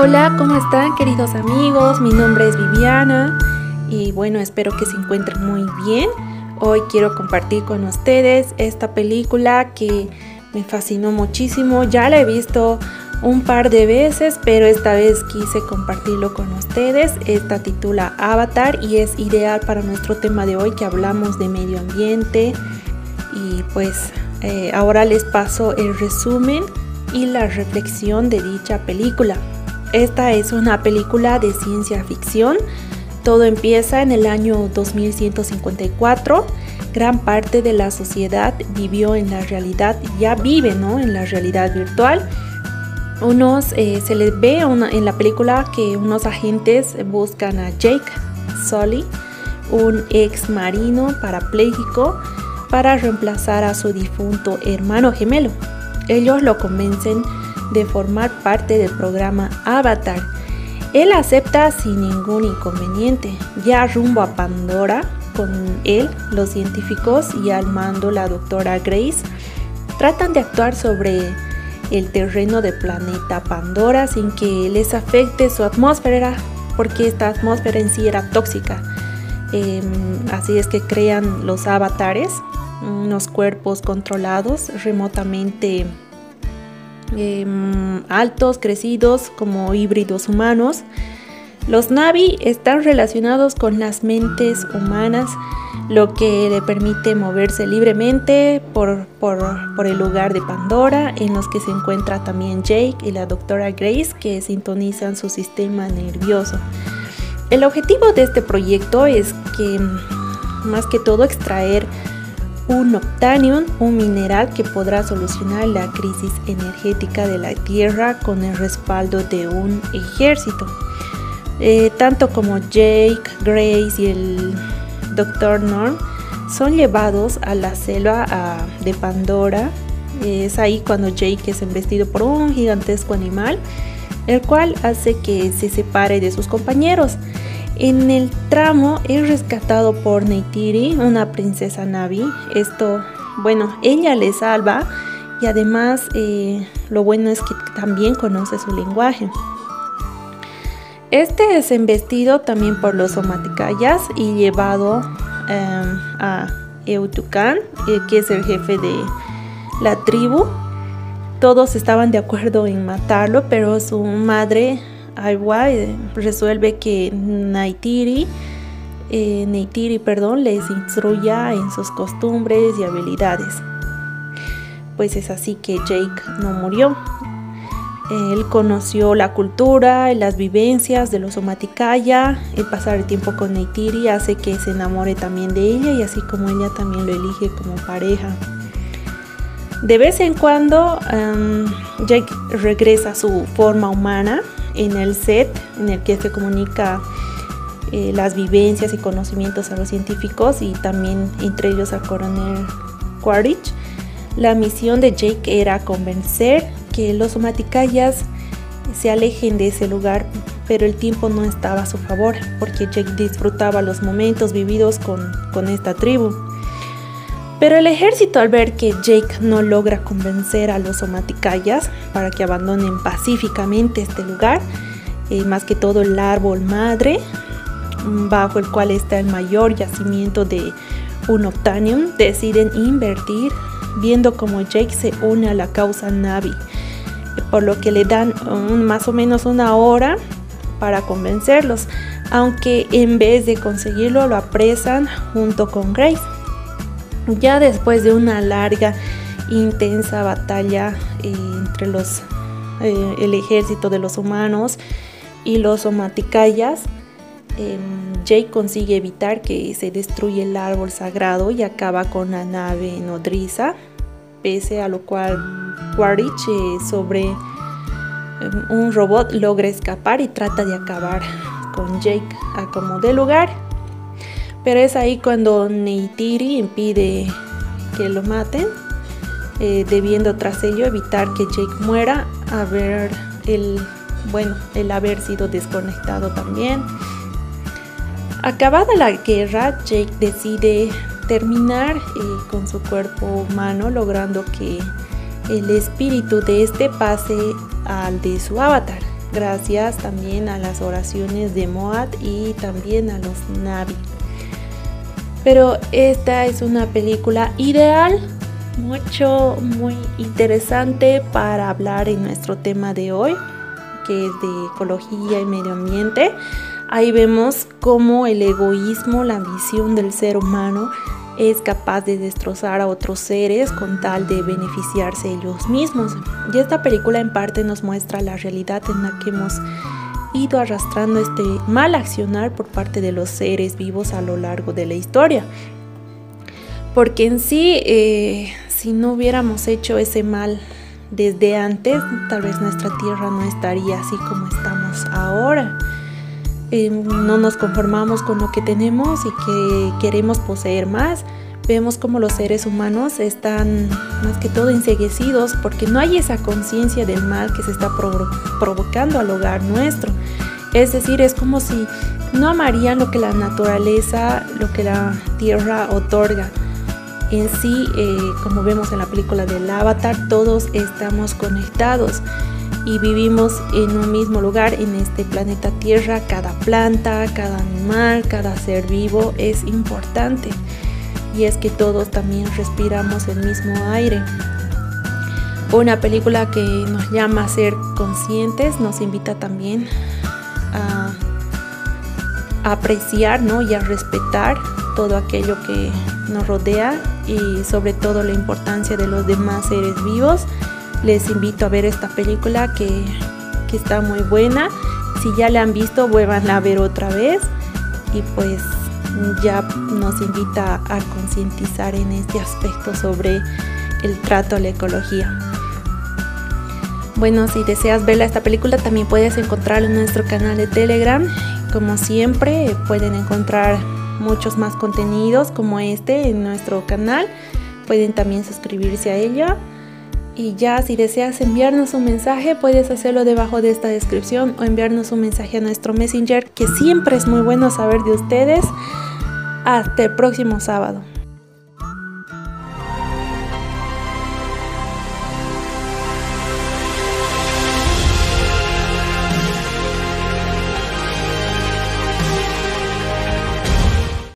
Hola, ¿cómo están queridos amigos? Mi nombre es Viviana y bueno, espero que se encuentren muy bien. Hoy quiero compartir con ustedes esta película que me fascinó muchísimo. Ya la he visto un par de veces, pero esta vez quise compartirlo con ustedes. Esta titula Avatar y es ideal para nuestro tema de hoy que hablamos de medio ambiente. Y pues eh, ahora les paso el resumen y la reflexión de dicha película. Esta es una película de ciencia ficción. Todo empieza en el año 2154. Gran parte de la sociedad vivió en la realidad, ya vive ¿no? en la realidad virtual. Unos, eh, se les ve en la película que unos agentes buscan a Jake Sully, un ex marino parapléjico, para reemplazar a su difunto hermano gemelo. Ellos lo convencen de formar parte del programa Avatar. Él acepta sin ningún inconveniente. Ya rumbo a Pandora, con él, los científicos y al mando la doctora Grace tratan de actuar sobre el terreno del planeta Pandora sin que les afecte su atmósfera, porque esta atmósfera en sí era tóxica. Em, así es que crean los avatares, unos cuerpos controlados remotamente Em, altos, crecidos, como híbridos humanos. Los Navi están relacionados con las mentes humanas, lo que le permite moverse libremente por, por, el lugar de Pandora, en los que se encuentra también Jake y la doctora Grace, que sintonizan su sistema nervioso. El objetivo de este proyecto es que, más que todo, extraer un Optanium, un mineral que podrá solucionar la crisis energética de la Tierra con el respaldo de un ejército. Eh, tanto como Jake, Grace y el Dr. Norm son llevados a la selva de Pandora. Es ahí cuando Jake es embestido por un gigantesco animal, el cual hace que se separe de sus compañeros. En el tramo es rescatado por Neytiri, una princesa Navi. Esto, bueno, ella le salva y además eh, lo bueno es que también conoce su lenguaje. Este es embestido también por los Somaticayas y llevado em, a Eutucan, eh, que es el jefe de la tribu. Todos estaban de acuerdo en matarlo, pero su madre Resuelve que Naitiri, eh, perdón, les instruya en sus costumbres y habilidades. Pues es así que Jake no murió. Él conoció la cultura y las vivencias de los Somaticaya. El pasar el tiempo con Neytiri hace que se enamore también de ella y así como ella también lo elige como pareja. De vez en cuando Jake regresa a su forma humana en el set en el que se comunica eh, las vivencias y conocimientos a los científicos y también entre ellos al coronel Quaritch. La misión de Jake era convencer que los somaticayas se alejen de ese lugar, pero el tiempo no estaba a su favor porque Jake disfrutaba los momentos vividos con, con esta tribu. Pero el ejército al ver que Jake no logra convencer a los somaticayas para que abandonen pacíficamente este lugar, eh, más que todo el árbol madre, bajo el cual está el mayor yacimiento de Unobtanium, deciden invertir viendo como Jake se une a la causa Navi, por lo que le dan más o menos una hora para convencerlos, aunque en vez de conseguirlo lo apresan junto con Grace. Ya después de una larga, intensa batalla eh, entre los, eh, el ejército de los humanos y los somaticayas, em, Jake consigue evitar que se destruya el árbol sagrado y acaba con la nave nodriza, pese a lo cual Quaritch eh, sobre em, un robot logra escapar y trata de acabar con Jake a como de lugar pero es ahí cuando Neytiri impide que lo maten, eh, debiendo tras ello evitar que Jake muera, haber el, bueno, el haber sido desconectado también. Acabada la guerra, Jake decide terminar eh, con su cuerpo humano, logrando que el espíritu de este pase al de su avatar. gracias también a las oraciones de Moat y también a los Navi. Pero esta es una película ideal, mucho, muy interesante para hablar en nuestro tema de hoy, que es de ecología y medio ambiente. Ahí vemos cómo el egoísmo, la visión del ser humano es capaz de destrozar a otros seres con tal de beneficiarse ellos mismos. Y esta película en parte nos muestra la realidad en la que hemos ido arrastrando este mal accionar por parte de los seres vivos a lo largo de la historia. Porque en sí, eh, si no hubiéramos hecho ese mal desde antes, tal vez nuestra tierra no estaría así como estamos ahora. Eh, no nos conformamos con lo que tenemos y que queremos poseer más. Vemos como los seres humanos están más que todo enseguecidos porque no hay esa conciencia del mal que se está provocando al hogar nuestro. Es decir, es como si no amarían lo que la naturaleza, lo que la tierra otorga. En sí, eh, como vemos en la película del Avatar, todos estamos conectados y vivimos en un mismo lugar en este planeta Tierra. Cada planta, cada animal, cada ser vivo es importante. Y es que todos también respiramos el mismo aire. Una película que nos llama a ser conscientes, nos invita también apreciar ¿no? y a respetar todo aquello que nos rodea y sobre todo la importancia de los demás seres vivos les invito a ver esta película que, está muy buena. Si ya la han visto, vuelvan a ver otra vez. Y pues ya nos invita a concientizar en este aspecto sobre el trato a la ecología. Bueno, si deseas ver esta película, también puedes encontrarla en nuestro canal de Telegram. Como siempre, pueden encontrar muchos más contenidos como este en nuestro canal. Pueden también suscribirse a ella. Y ya si deseas enviarnos un mensaje, puedes hacerlo debajo de esta descripción o enviarnos un mensaje a nuestro Messenger, que siempre es muy bueno saber de ustedes. Hasta el próximo sábado.